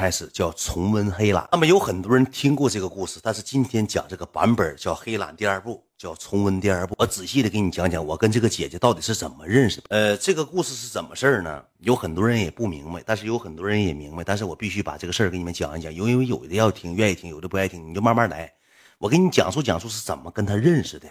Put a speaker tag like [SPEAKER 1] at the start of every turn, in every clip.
[SPEAKER 1] 开始叫重温黑蓝。那么有很多人听过这个故事，但是今天讲这个版本叫黑蓝第二部，叫重温第二部。我仔细的给你讲讲我跟这个姐姐到底是怎么认识的。呃，这个故事是怎么事儿呢？有很多人也不明白，但是有很多人也明白。但是我必须把这个事儿给你们讲一讲，因为有的要听愿意听，有的不爱听，你就慢慢来。我给你讲述讲述是怎么跟他认识的，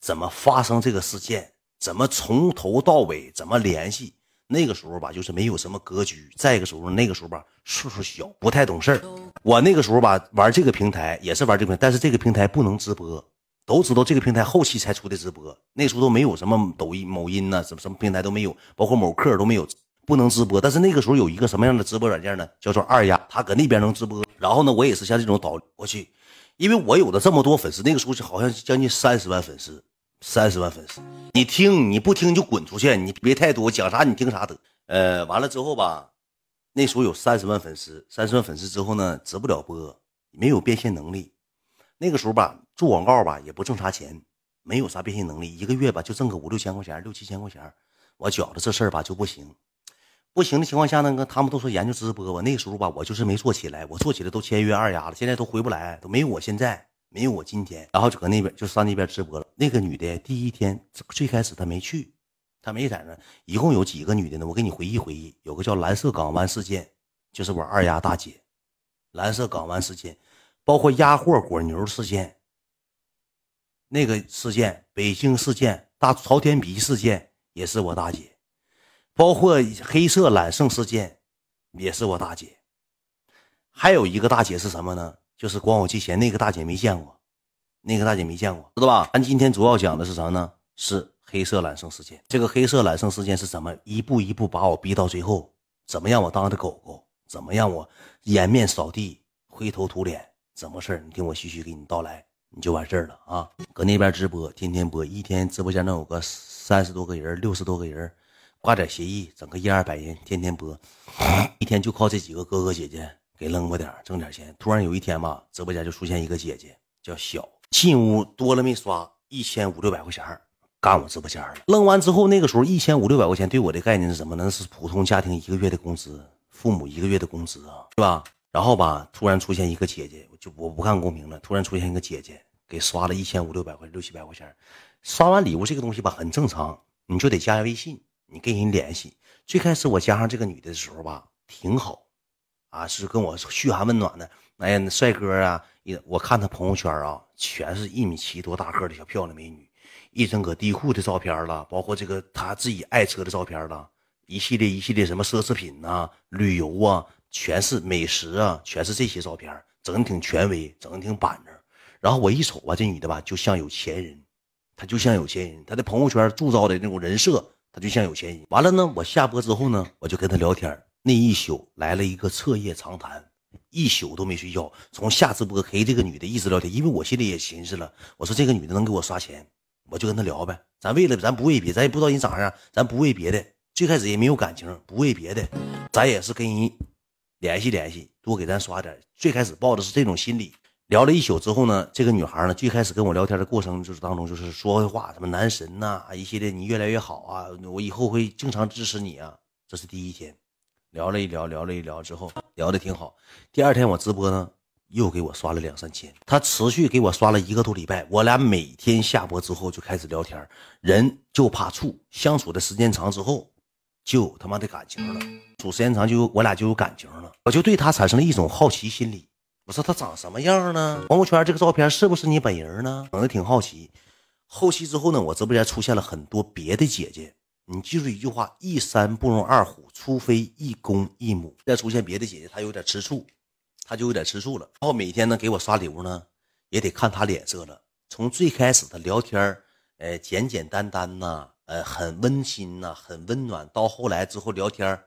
[SPEAKER 1] 怎么发生这个事件，怎么从头到尾怎么联系。那个时候吧，就是没有什么格局。再一个时候，那个时候吧，岁数小，不太懂事儿。我那个时候吧，玩这个平台也是玩这个，但是这个平台不能直播。都知道这个平台后期才出的直播，那时候都没有什么抖音、某音呐，什么什么平台都没有，包括某客都没有，不能直播。但是那个时候有一个什么样的直播软件呢？叫做二丫，他搁那边能直播。然后呢，我也是像这种导过去，因为我有的这么多粉丝，那个时候是好像将近三十万粉丝。三十万粉丝，你听你不听就滚出去，你别太多讲啥你听啥得。呃，完了之后吧，那时候有三十万粉丝，三十万粉丝之后呢，直不了播，没有变现能力。那个时候吧，做广告吧也不挣啥钱，没有啥变现能力，一个月吧就挣个五六千块钱，六七千块钱。我觉得这事儿吧就不行，不行的情况下那个他们都说研究直播吧，那时候吧我就是没做起来，我做起来都签约二丫了，现在都回不来，都没有我现在。没有我今天，然后就搁那边就上那边直播了。那个女的第一天最开始她没去，她没在那。一共有几个女的呢？我给你回忆回忆。有个叫蓝色港湾事件，就是我二丫大姐。蓝色港湾事件，包括压货果牛事件，那个事件，北京事件，大朝天鼻事件也是我大姐。包括黑色揽胜事件，也是我大姐。还有一个大姐是什么呢？就是管我借钱那个大姐没见过，那个大姐没见过，知道吧？咱今天主要讲的是啥呢？是黑色揽胜事件。这个黑色揽胜事件是怎么一步一步把我逼到最后？怎么让我当的狗狗？怎么让我颜面扫地、灰头土脸？怎么事你听我徐徐给你道来，你就完事儿了啊！搁那边直播，天天播，一天直播间能有个三十多个人、六十多个人，挂点协议，整个一二百人，天天播，一天就靠这几个哥哥姐姐。给扔吧点挣点钱。突然有一天吧，直播间就出现一个姐姐，叫小。进屋多了没刷，一千五六百块钱干我直播间了。扔完之后，那个时候一千五六百块钱对我的概念是什么？呢？是普通家庭一个月的工资，父母一个月的工资啊，是吧？然后吧，突然出现一个姐姐，就我不看公屏了。突然出现一个姐姐，给刷了一千五六百块六七百块钱。刷完礼物这个东西吧，很正常，你就得加微信，你跟人联系。最开始我加上这个女的的时候吧，挺好。啊，是跟我嘘寒问暖的，哎呀，那帅哥啊！我看他朋友圈啊，全是一米七多大个的小漂亮美女，一整搁地库的照片了，包括这个他自己爱车的照片了，一系列一系列什么奢侈品呐、旅游啊，全是美食啊，全是这些照片，整的挺权威，整的挺板正。然后我一瞅吧，这女的吧，就像有钱人，她就像有钱人，她的朋友圈铸造的那种人设，她就像有钱人。完了呢，我下播之后呢，我就跟她聊天。那一宿来了一个彻夜长谈，一宿都没睡觉，从下直播陪这个女的一直聊天，因为我心里也寻思了，我说这个女的能给我刷钱，我就跟她聊呗。咱为了咱不为别，咱也不知道人长啥样，咱不为别的。最开始也没有感情，不为别的，咱也是跟人联系联系，多给咱刷点。最开始抱的是这种心理，聊了一宿之后呢，这个女孩呢，最开始跟我聊天的过程就是当中就是说的话，什么男神呐，一系列你越来越好啊，我以后会经常支持你啊，这是第一天。聊了一聊，聊了一聊之后，聊的挺好。第二天我直播呢，又给我刷了两三千。他持续给我刷了一个多礼拜。我俩每天下播之后就开始聊天，人就怕处，相处的时间长之后，就有他妈的感情了。处时间长就我俩就有感情了。我就对他产生了一种好奇心理。我说他长什么样呢？朋友圈这个照片是不是你本人呢？整的挺好奇。后期之后呢，我直播间出现了很多别的姐姐。你记住一句话：一山不容二虎，除非一公一母。再出现别的姐姐，她有点吃醋，她就有点吃醋了。然后每天呢给我刷礼物呢，也得看她脸色了。从最开始的聊天呃，简简单单呐，呃，很温馨呐，很温暖，到后来之后聊天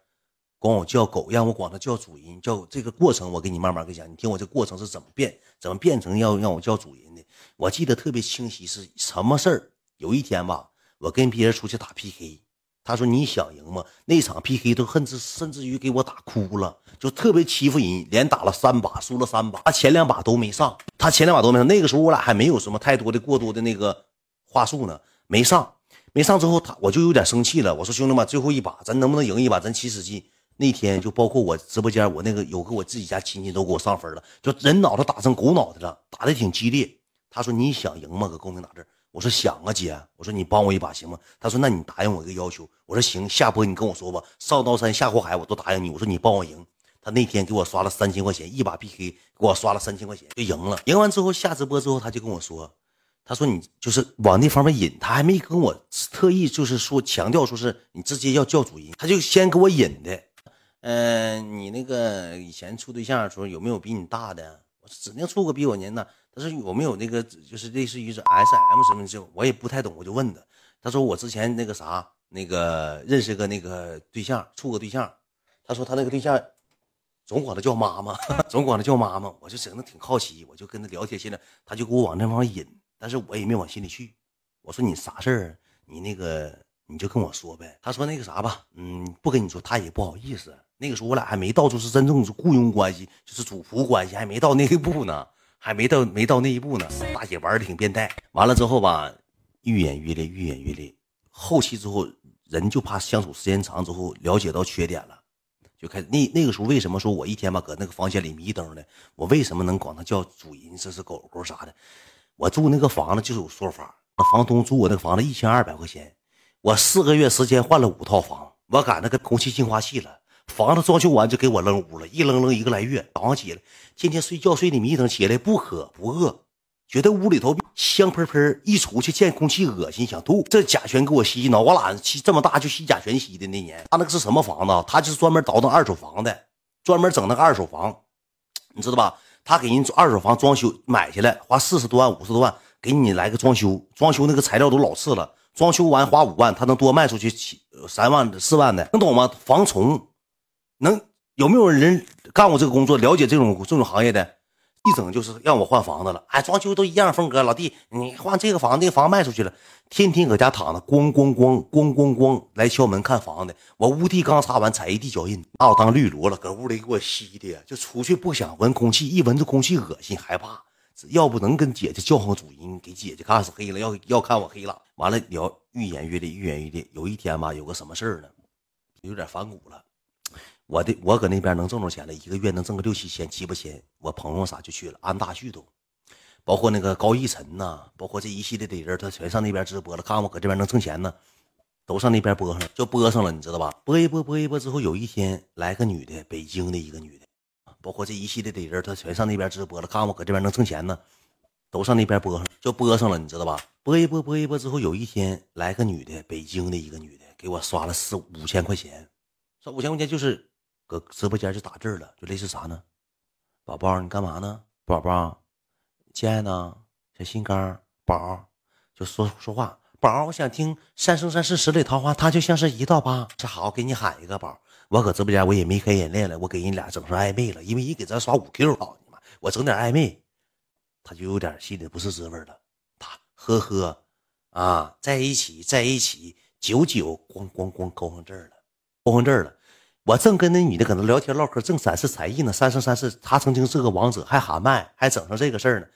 [SPEAKER 1] 管我叫狗，让我管他叫主人，叫这个过程我给你慢慢给讲。你听我这过程是怎么变，怎么变成要让我叫主人的？我记得特别清晰，是什么事儿？有一天吧，我跟别人出去打 PK。他说：“你想赢吗？那场 PK 都恨至甚至于给我打哭了，就特别欺负人，连打了三把，输了三把。他前两把都没上，他前两把都没上。那个时候我俩还没有什么太多的过多的那个话术呢，没上，没上之后他我就有点生气了。我说兄弟们，最后一把咱能不能赢一把？咱起使劲。那天就包括我直播间，我那个有个我自己家亲戚都给我上分了，就人脑袋打成狗脑袋了，打的挺激烈。他说你想赢吗？搁公屏打字。我说想啊，姐。我说你帮我一把行吗？他说那你答应我一个要求。我说行，下播你跟我说吧。上刀山下火海我都答应你。我说你帮我赢。他那天给我刷了三千块钱，一把 PK 给我刷了三千块钱就赢了。赢完之后下直播之后他就跟我说，他说你就是往那方面引，他还没跟我特意就是说强调说是你直接要叫主音，他就先给我引的。嗯，你那个以前处对象的时候有没有比你大的？我说指定处个比我年大。他说有没有那个就是类似于是 S M 什么的？我也不太懂，我就问他。他说我之前那个啥，那个认识个那个对象，处个对象。他说他那个对象总管他叫妈妈，总管他叫妈妈。我就整的挺好奇，我就跟他聊天。现在他就给我往那方引，但是我也没往心里去。我说你啥事儿？你那个你就跟我说呗。他说那个啥吧，嗯，不跟你说，他也不好意思。那个时候我俩还没到，就是真正是雇佣关系，就是主仆关系，还没到那一步呢，还没到没到那一步呢。大姐玩的挺变态，完了之后吧，愈演愈烈，愈演愈烈。后期之后，人就怕相处时间长之后了解到缺点了，就开始那那个时候为什么说我一天吧搁那个房间里迷瞪呢？我为什么能管他叫主人，这是狗狗啥的？我住那个房子就是有说法，房东租我那个房子一千二百块钱，我四个月时间换了五套房，我赶那个空气净化器了。房子装修完就给我扔屋了，一扔扔一个来月。早上起来，天天睡觉睡得迷瞪，起来不渴不饿，觉得屋里头香喷喷，一出去见空气恶心想吐。这甲醛给我吸脑，我俩吸这么大就吸甲醛吸的那年。他那个是什么房子？他就是专门倒腾二手房的，专门整那个二手房，你知道吧？他给人二手房装修买下来，花四十多万五十多万给你来个装修，装修那个材料都老次了，装修完花五万，他能多卖出去七三万四万的，能懂吗？防虫。能有没有人干过这个工作，了解这种这种行业的？一整就是让我换房子了，哎，装修都一样风格。老弟，你换这个房，那个房卖出去了，天天搁家躺着，咣咣咣咣咣咣来敲门看房的。我屋地刚擦完，踩一地脚印，把我当绿萝了，搁屋里给我吸的，就出去不想闻空气，一闻着空气恶心害怕。要不能跟姐姐叫上主人，给姐姐看死黑了，要要看我黑了。完了，聊愈演愈烈，愈演愈烈。有一天吧，有个什么事儿呢？有点反骨了。我的我搁那边能挣着钱了，一个月能挣个六七千、七八千。我朋友啥就去了，安大旭都，包括那个高逸晨呐，包括这一系列的人，他全上那边直播了。看我搁这边能挣钱呢，都上那边播上了，就播上了，你知道吧？播一播，播一播之后，有一天来个女的，北京的一个女的，包括这一系列的人，他全上那边直播了。看我搁这边能挣钱呢，都上那边播上了，就播上了，你知道吧？播一播，播一播之后，有一天来个女的，北京的一个女的，给我刷了四五千块钱，刷五千块钱就是。搁直播间就打字了，就类似啥呢？宝宝，你干嘛呢？宝宝，亲爱的，小心肝宝，就说说话。宝，我想听《三生三世十里桃花》，他就像是一道疤。这好，给你喊一个宝。我搁直播间我也没开眼练了，我给人俩整上暧昧了，因为人给咱刷五 Q，操你妈！我整点暧昧，他就有点心里不是滋味了。他呵呵啊，在一起，在一起，久久，咣咣咣勾上字了，勾上字了。我正跟那女的搁那聊天唠嗑，正展示才艺呢。三生三世，他曾经是个王者，还喊麦，还整上这个事儿呢。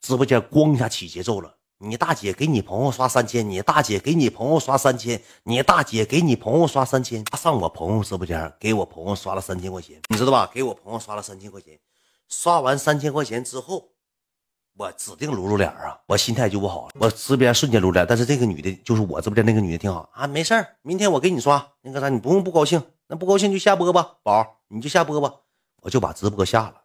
[SPEAKER 1] 直播间咣一下起节奏了。你大姐给你朋友刷三千，你大姐给你朋友刷三千，你大姐给你朋友刷三千。他上我朋友直播间给我朋友刷了三千块钱，你知道吧？给我朋友刷了三千块钱。刷完三千块钱之后，我指定撸撸脸啊，我心态就不好了。我直播间瞬间撸脸，但是这个女的，就是我直播间那个女的挺好啊，没事儿，明天我给你刷。那个啥，你不用不高兴。那不高兴就下播吧，宝，你就下播吧，我就把直播下了。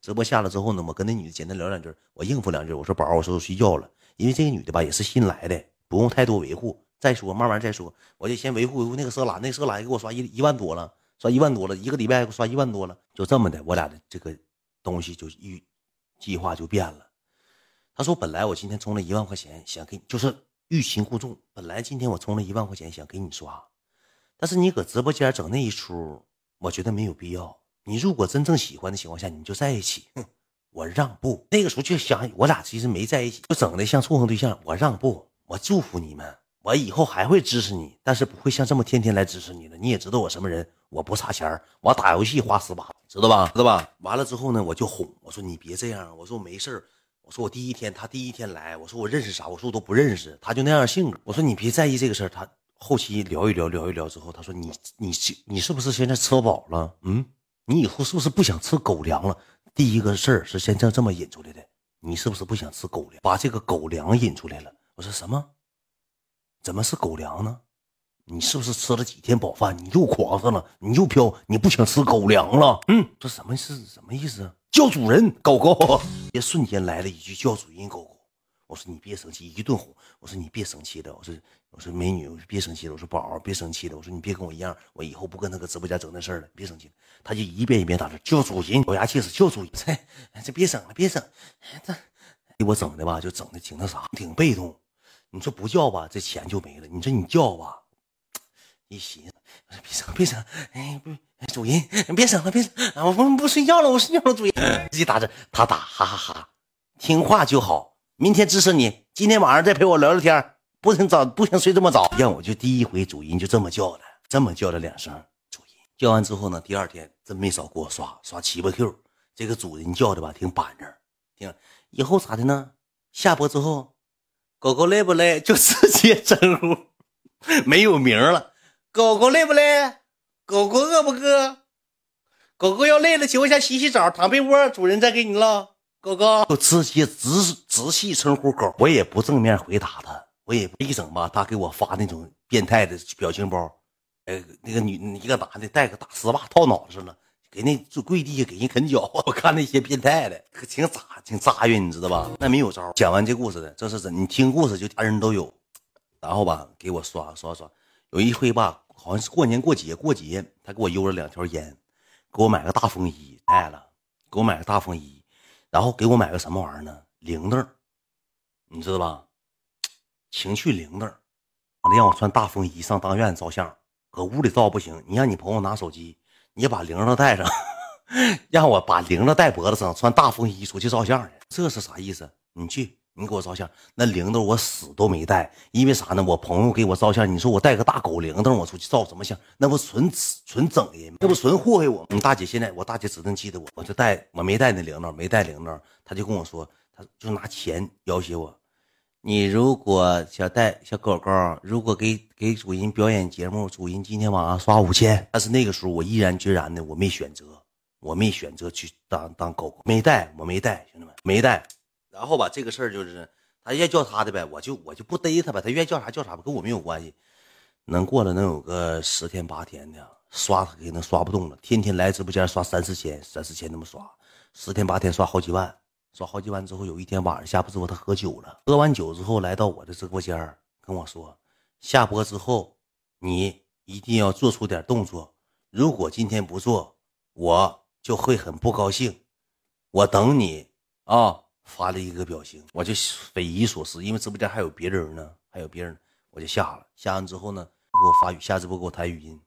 [SPEAKER 1] 直播下了之后呢，我跟那女的简单聊两句，我应付两句，我说宝，我说我睡觉了，因为这个女的吧也是新来的，不用太多维护。再说慢慢再说，我就先维护维护那个色懒，那色懒给我刷一一万多了，刷一万多了，一个礼拜给我刷一万多了，就这么的，我俩的这个东西就预计划就变了。他说本来我今天充了一万块钱，想给就是欲擒故纵，本来今天我充了一万块钱想给你刷。但是你搁直播间整那一出，我觉得没有必要。你如果真正喜欢的情况下，你就在一起。哼，我让步。那个时候就想，我俩其实没在一起，就整的像处成对象。我让步，我祝福你们，我以后还会支持你，但是不会像这么天天来支持你了。你也知道我什么人，我不差钱我打游戏花十八，知道吧？知道吧？完了之后呢，我就哄我说你别这样，我说我没事我说我第一天他第一天来，我说我认识啥？我说我都不认识，他就那样性格。我说你别在意这个事儿，他。后期聊一聊，聊一聊之后，他说：“你你你是不是现在吃饱了？嗯，你以后是不是不想吃狗粮了？第一个事儿是先这这么引出来的，你是不是不想吃狗粮？把这个狗粮引出来了。我说什么？怎么是狗粮呢？你是不是吃了几天饱饭？你又狂上了？你又飘？你不想吃狗粮了？嗯，这什么是什么意思？叫主人，狗狗。也瞬间来了一句叫主人，狗狗。我说你别生气，一顿哄。我说你别生气了。我说我说美女，我说别生气了。我说宝，别生气了。我说你别跟我一样，我以后不跟他搁直播间整那事儿了。别生气了。他就一遍一遍打字叫主人，咬牙切齿叫主人。这这别整了，别整。这给我整的吧，就整的挺那啥，挺被动。你说不叫吧，这钱就没了。你说你叫吧，一寻思，我说别整，别整。哎不，主人，别整了，别整。啊我不不睡觉了，我睡觉了，主人。自己打字，他打，哈哈哈，听话就好。明天支持你，今天晚上再陪我聊聊天，不行早，不行睡这么早。让我就第一回主人就这么叫了，这么叫了两声主人。叫完之后呢，第二天真没少给我刷刷七八 Q。这个主人叫的吧，挺板正。挺以后咋的呢？下播之后，狗狗累不累？就直接称呼，没有名了。狗狗累不累？狗狗饿不饿？狗狗要累了，情况下洗洗澡，躺被窝，主人再给你唠。狗狗就直接直直系称呼狗，我也不正面回答他，我也一整吧，他给我发那种变态的表情包，呃，那个女一个男的带个大丝袜套脑子上了，给那就跪地下给人啃脚，我看那些变态的可挺咋挺扎晕，你知道吧？那没有招。讲完这故事的，这是真，你听故事就啥人都有，然后吧给我刷刷刷，有一回吧，好像是过年过节过节，他给我邮了两条烟，给我买个大风衣，带了，给我买个大风衣。然后给我买个什么玩意儿呢？铃铛，你知道吧？情趣铃铛，完了让我穿大风衣上当院照相，搁屋里照不行。你让你朋友拿手机，你把铃铛带上，让我把铃铛戴脖子上，穿大风衣出去照相去。这是啥意思？你去。你给我照相，那铃铛我死都没带，因为啥呢？我朋友给我照相，你说我带个大狗铃铛，我出去照什么相？那不纯纯整人，那不纯祸害我？你大姐现在，我大姐指定记得我，我就带，我没带那铃铛，没带铃铛，他就跟我说，他就拿钱要挟我，你如果想带小狗狗，如果给给主人表演节目，主人今天晚上刷五千。但是那个时候我毅然决然的，我没选择，我没选择去当当狗狗，没带，我没带，兄弟们没带。然后吧，这个事儿就是他愿意叫他的呗，我就我就不逮他吧，他愿意叫啥叫啥吧，跟我没有关系。能过了能有个十天八天的，刷他肯定刷不动了，天天来直播间刷三四千，三四千那么刷，十天八天刷好几万，耍好几万之后，有一天晚上下播之后他喝酒了，喝完酒之后来到我的直播间跟我说，下播之后你一定要做出点动作，如果今天不做，我就会很不高兴，我等你啊。发了一个表情，我就匪夷所思，因为直播间还有别人呢，还有别人，我就下了。下完之后呢，给我发语，下直播给我弹语音，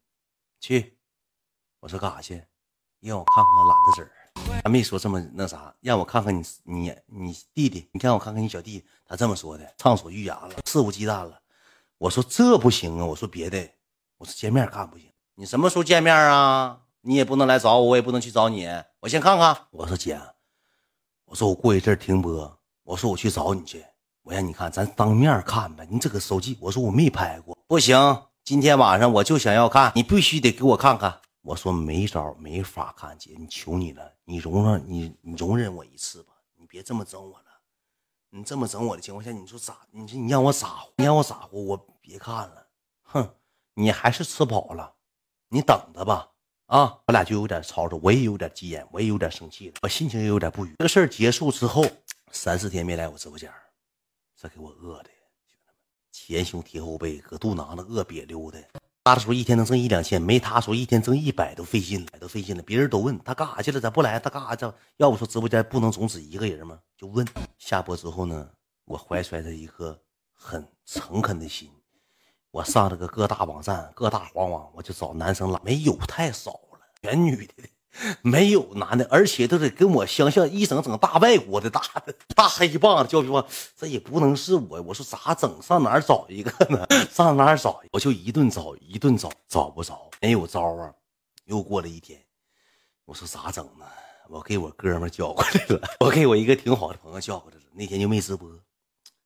[SPEAKER 1] 去。我说干啥去？让我看看他懒得子。他没说这么那啥，让我看看你你你弟弟，你看我看看你小弟。他这么说的，畅所欲言了，肆无忌惮了。我说这不行啊，我说别的，我说见面看不行。你什么时候见面啊？你也不能来找我，我也不能去找你。我先看看。我说姐。我说我过一阵停播，我说我去找你去，我让你看，咱当面看呗。你这个手机，我说我没拍过，不行，今天晚上我就想要看，你必须得给我看看。我说没招，没法看，姐，你求你了，你容让你你容忍我一次吧，你别这么整我了。你这么整我的情况下，你说咋？你说你让我咋？你让我咋呼？我别看了，哼，你还是吃饱了，你等着吧。啊，我俩就有点吵吵，我也有点急眼，我也有点生气了，我心情也有点不愉。这个事儿结束之后，三四天没来我直播间，这给我饿的，前胸贴后背，搁肚囊子饿瘪溜的。他说一天能挣一两千，没他说一天挣一百都费劲了，都费劲了。别人都问他干啥去了，咋不来？他干啥去？要不说直播间不能总只一个人吗？就问。下播之后呢，我怀揣着一颗很诚恳的心。我上了个各大网站、各大黄网，我就找男生了，没有太少了，全女的，没有男的，而且都得跟我相像，一整整大外国的大大黑棒子，叫什么？这也不能是我。我说咋整？上哪儿找一个呢？上哪儿找？我就一顿找，一顿找，找不着，没有招啊。又过了一天，我说咋整呢？我给我哥们叫过来了，我给我一个挺好的朋友叫过来了。那天就没直播。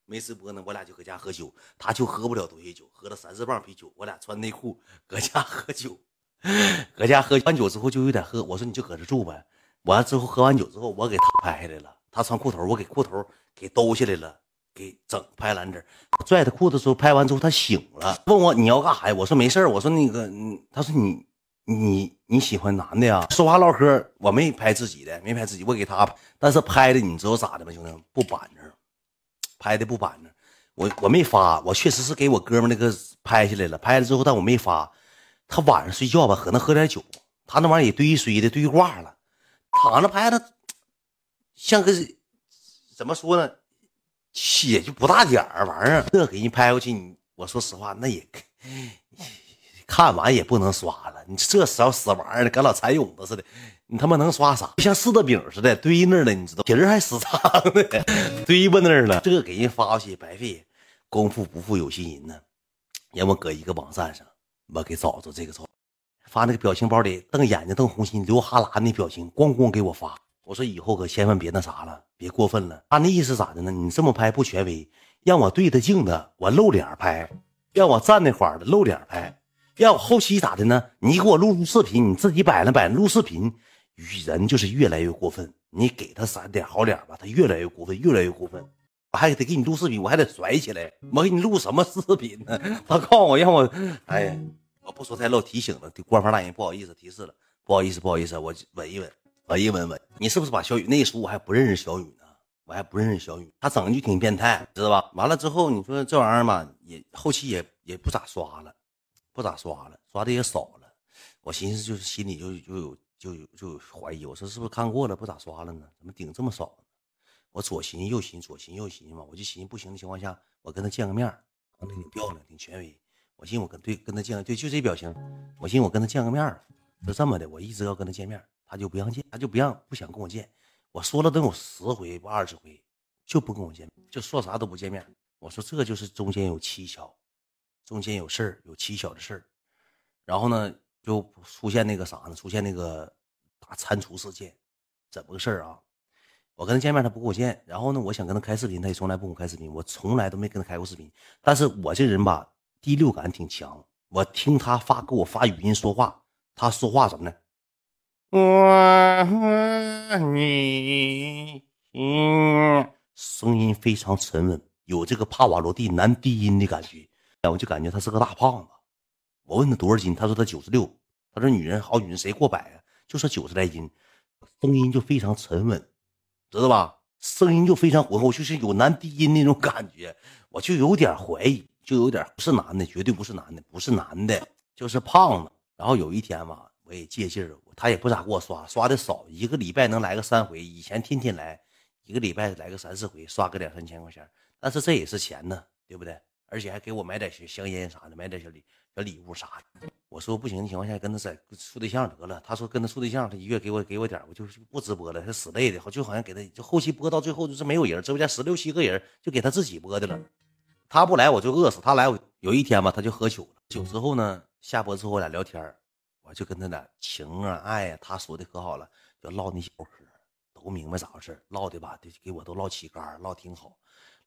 [SPEAKER 1] 没直播呢，我俩就搁家喝酒，他就喝不了多些酒，喝了三四磅啤酒，我俩穿内裤搁家喝酒，搁家喝完酒之后就有点喝，我说你就搁这住呗。完了之后喝完酒之后，我给他拍下来了，他穿裤头，我给裤头给兜下来了，给整拍蓝子。拽他裤子时候拍完之后他醒了，问我你要干啥呀？我说没事我说那个，他说你你你喜欢男的呀？说话唠嗑，我没拍自己的，没拍自己，我给他，但是拍的你知道咋的吗，兄弟不板正。拍的不板正，我我没发，我确实是给我哥们那个拍下来了，拍了之后，但我没发。他晚上睡觉吧，可能喝点酒，他那玩意儿也堆一堆的堆挂了，躺着拍的，像个怎么说呢，也就不大点儿玩意儿。这给人拍过去，你我说实话，那也 看完也不能刷了。你这小死玩意儿，跟老蚕蛹子似的。你他妈能刷啥？像柿子饼似的堆那儿了，你知道皮儿还死苍的，堆吧那儿了。这给人发过去白费，功夫不负有心人呢。让我搁一个网站上，我给找着这个照，发那个表情包里瞪眼睛瞪红心流哈喇那表情，咣咣给我发。我说以后可千万别那啥了，别过分了。他那意思咋的呢？你这么拍不权威，让我对着镜子我露脸拍，让我站那块儿的露脸拍，让我后期咋的呢？你给我录录视频，你自己摆了摆录视频。人就是越来越过分，你给他三点好脸吧，他越来越过分，越来越过分。我还得给你录视频，我还得甩起来。我给你录什么视频呢？他告诉我让我，哎，我不说太漏，提醒了，官方大人不好意思提示了，不好意思，不好意思，我稳一稳，稳一稳稳。你是不是把小雨那时候我还不认识小雨呢？我还不认识小雨，他整的就挺变态，知道吧？完了之后，你说这玩意儿嘛，也后期也也不咋刷了，不咋刷了，刷的也少了。我寻思就是心里就就有。就有就有怀疑，我说是不是看过了，不咋刷了呢？怎么顶这么少呢？我左寻右寻，左寻右寻嘛，我就寻思不行的情况下，我跟他见个面，长得挺漂亮，挺权威。我寻思我跟对跟他见，对就这表情，我寻思我跟他见个面，就这么的，我一直要跟他见面，他就不让见，他就不让，不想跟我见。我说了得有十回不二十回，就不跟我见，就说啥都不见面。我说这就是中间有蹊跷，中间有事儿，有蹊跷的事儿。然后呢？就出现那个啥呢？出现那个大蟾蜍事件，怎么个事儿啊？我跟他见面，他不跟我见。然后呢，我想跟他开视频，他也从来不跟我开视频。我从来都没跟他开过视频。但是我这人吧，第六感挺强。我听他发给我发语音说话，他说话怎么呢？我和你，声音非常沉稳，有这个帕瓦罗蒂男低音的感觉。我就感觉他是个大胖子。我问他多少斤，他说他九十六。他说女人好女人谁过百啊？就说九十来斤，声音就非常沉稳，知道吧？声音就非常浑厚，就是有男低音那种感觉。我就有点怀疑，就有点不是男的，绝对不是男的，不是男的，就是胖子。然后有一天吧，我也借劲儿，他也不咋给我刷，刷的少，一个礼拜能来个三回。以前天天来，一个礼拜来个三四回，刷个两三千块钱。但是这也是钱呢，对不对？而且还给我买点香烟啥的，买点小礼。小礼物啥的，我说不行的情况下，跟他在处对象得了。他说跟他处对象，他一月给我给我点，我就不直播了。他死累的，好就好像给他就后期播到最后就是没有人，直播间十六七个人就给他自己播的了。他不来我就饿死，他来我有一天吧，他就喝酒了。酒之后呢，下播之后我俩聊天我就跟他俩情啊爱啊，他说的可好了，就唠那小嗑，都明白咋回事唠的吧，就给我都唠起杆唠挺好。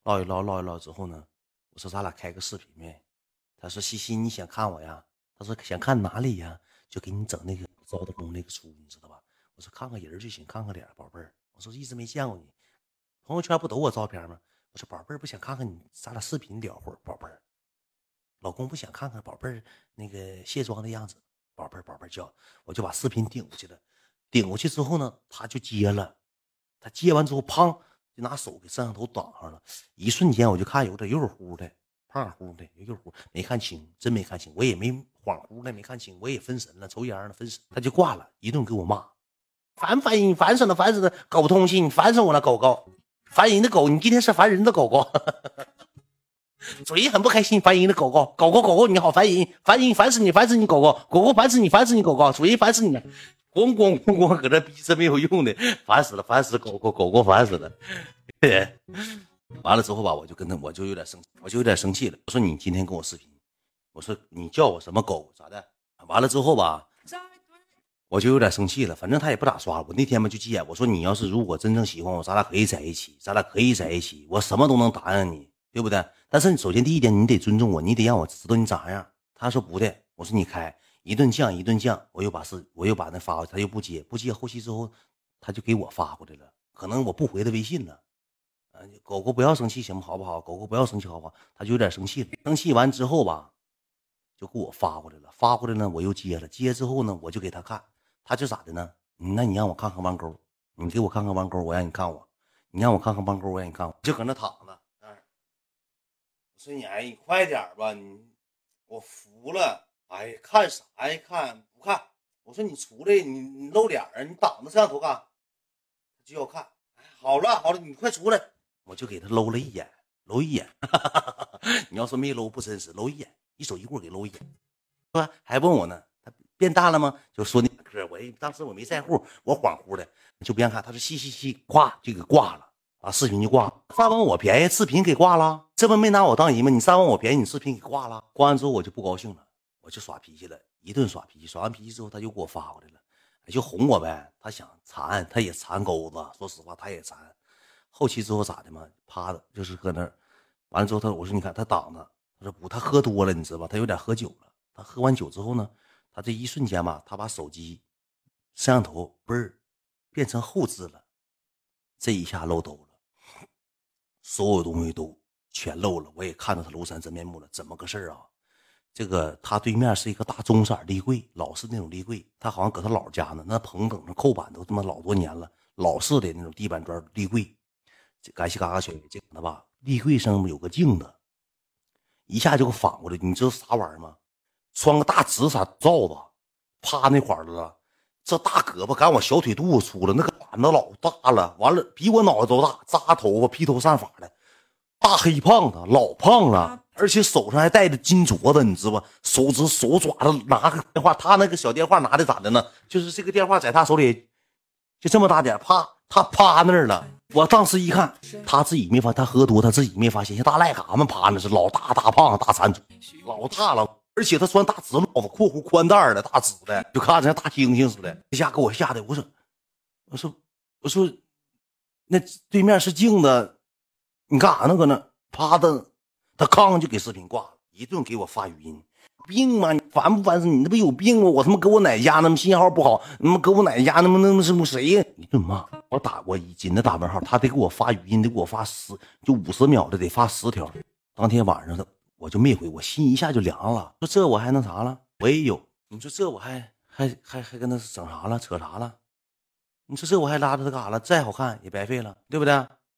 [SPEAKER 1] 唠一唠唠一唠之后呢，我说咱俩开个视频呗。他说：“西西，你想看我呀？”他说：“想看哪里呀？就给你整那个招的工那个出，你知道吧？”我说：“看看人就行，看看脸，宝贝儿。”我说：“一直没见过你，朋友圈不都我照片吗？”我说：“宝贝儿，不想看看你，咱俩视频聊会儿，宝贝儿。”老公不想看看宝贝儿那个卸妆的样子，宝贝儿，宝贝儿叫，我就把视频顶过去了。顶过去之后呢，他就接了，他接完之后，砰，就拿手给摄像头挡上了。一瞬间，我就看有点肉乎的。胖乎的，肉乎，没看清，真没看清，我也没恍惚的没看清，我也分神了，抽烟了，分神，他就挂了，一顿给我骂，烦烦人？烦死了，烦死了，狗东西，你烦死我了，狗狗，烦人的狗，你今天是烦人的狗狗，嘴很不开心，烦人的狗狗，狗狗狗狗你好烦人，烦人，烦死你，烦死你，狗狗狗狗烦死你，烦死你，狗狗嘴烦死你了，咣咣咣咣搁这逼是没有用的，烦死了，烦死狗狗狗狗烦死了。完了之后吧，我就跟他，我就有点生，我就有点生气了。我说你今天跟我视频，我说你叫我什么狗咋的？完了之后吧，我就有点生气了。反正他也不咋刷我。那天吧就急眼，我说你要是如果真正喜欢我，咱俩可以在一起，咱俩可以在一起，我什么都能答应你。对不对？但是首先第一点，你得尊重我，你得让我知道你咋样。他说不对，我说你开一顿犟一顿犟，我又把事我又把那发过去，他又不接不接，后期之后他就给我发过来了，可能我不回他微信了。狗狗不要生气行不好不好？狗狗不要生气好不好？他就有点生气了，生气完之后吧，就给我发过来了，发过来呢我又接了，接之后呢我就给他看，他就咋的呢？那你让我看看弯钩，你给我看看弯钩，我让你看我，你让我看看弯钩，我让你看我，就搁那躺着。我说你哎，你快点吧，你我服了。哎，看啥呀？看不看？我说你出来，你你露脸啊？你挡着摄像头干？就要看。哎，好了好了，你快出来。我就给他搂了一眼，搂一眼。你要说没搂不真实，搂一眼，一手一过给搂一眼，是吧？还问我呢，他变大了吗？就说那嗑，我当时我没在乎，我恍惚的就不让看。他说嘻嘻嘻，咵就给挂了。啊，视频就挂了，占完我便宜，视频给挂了，这不没拿我当人吗？你占完我便宜，你视频给挂了，挂完之后我就不高兴了，我就耍脾气了，一顿耍脾气，耍完脾气之后他就给我发过来了，就哄我呗，他想馋，他也馋钩子，说实话他也馋，后期之后咋的嘛？趴着就是搁那儿，完了之后他我说你看他挡着，他不，他喝多了，你知道吧？他有点喝酒了，他喝完酒之后呢，他这一瞬间吧，他把手机摄像头嘣儿变成后置了，这一下漏兜了。所有东西都全漏了，我也看到他庐山真面目了。怎么个事儿啊？这个他对面是一个大棕色立柜，老式那种立柜。他好像搁他姥家呢，那棚等着扣板都他妈老多年了，老式的那种地板砖立柜。这嘎西嘎嘎小这他吧，立柜上面有个镜子，一下就给反过来。你知道啥玩意儿吗？穿个大紫色罩子，趴那块儿了。这大胳膊赶我小腿肚子粗了，那个板子老大了，完了比我脑袋都大，扎头发披头散发的，大黑胖子，老胖了，而且手上还戴着金镯子，你知道吧？手指手爪子拿个电话，他那个小电话拿的咋的呢？就是这个电话在他手里就这么大点，啪，他趴那儿了。我当时一看，他自己没发，他喝多他自己没发现，像大癞蛤蟆趴那是，老大大胖大馋嘴，老大了。而且他穿大紫帽子，括弧宽带的大紫的，就看着像大猩猩似的。一下给我吓得，我说，我说，我说，那对面是镜子，你干啥呢？搁那趴的，他吭就给视频挂了，一顿给我发语音，病吗？你烦不烦死？你那不有病吗？我他妈搁我奶家，那么信号不好，他妈搁我奶家，那么那么是谁呀？一顿骂，我打过一紧的打问号，他得给我发语音，得给我发十，就五十秒的，得发十条。当天晚上他。我就没回，我心一下就凉了。说这我还能啥了？我也有。你说这我还还还还跟他整啥了？扯啥了？你说这我还拉着他干啥了？再好看也白费了，对不对？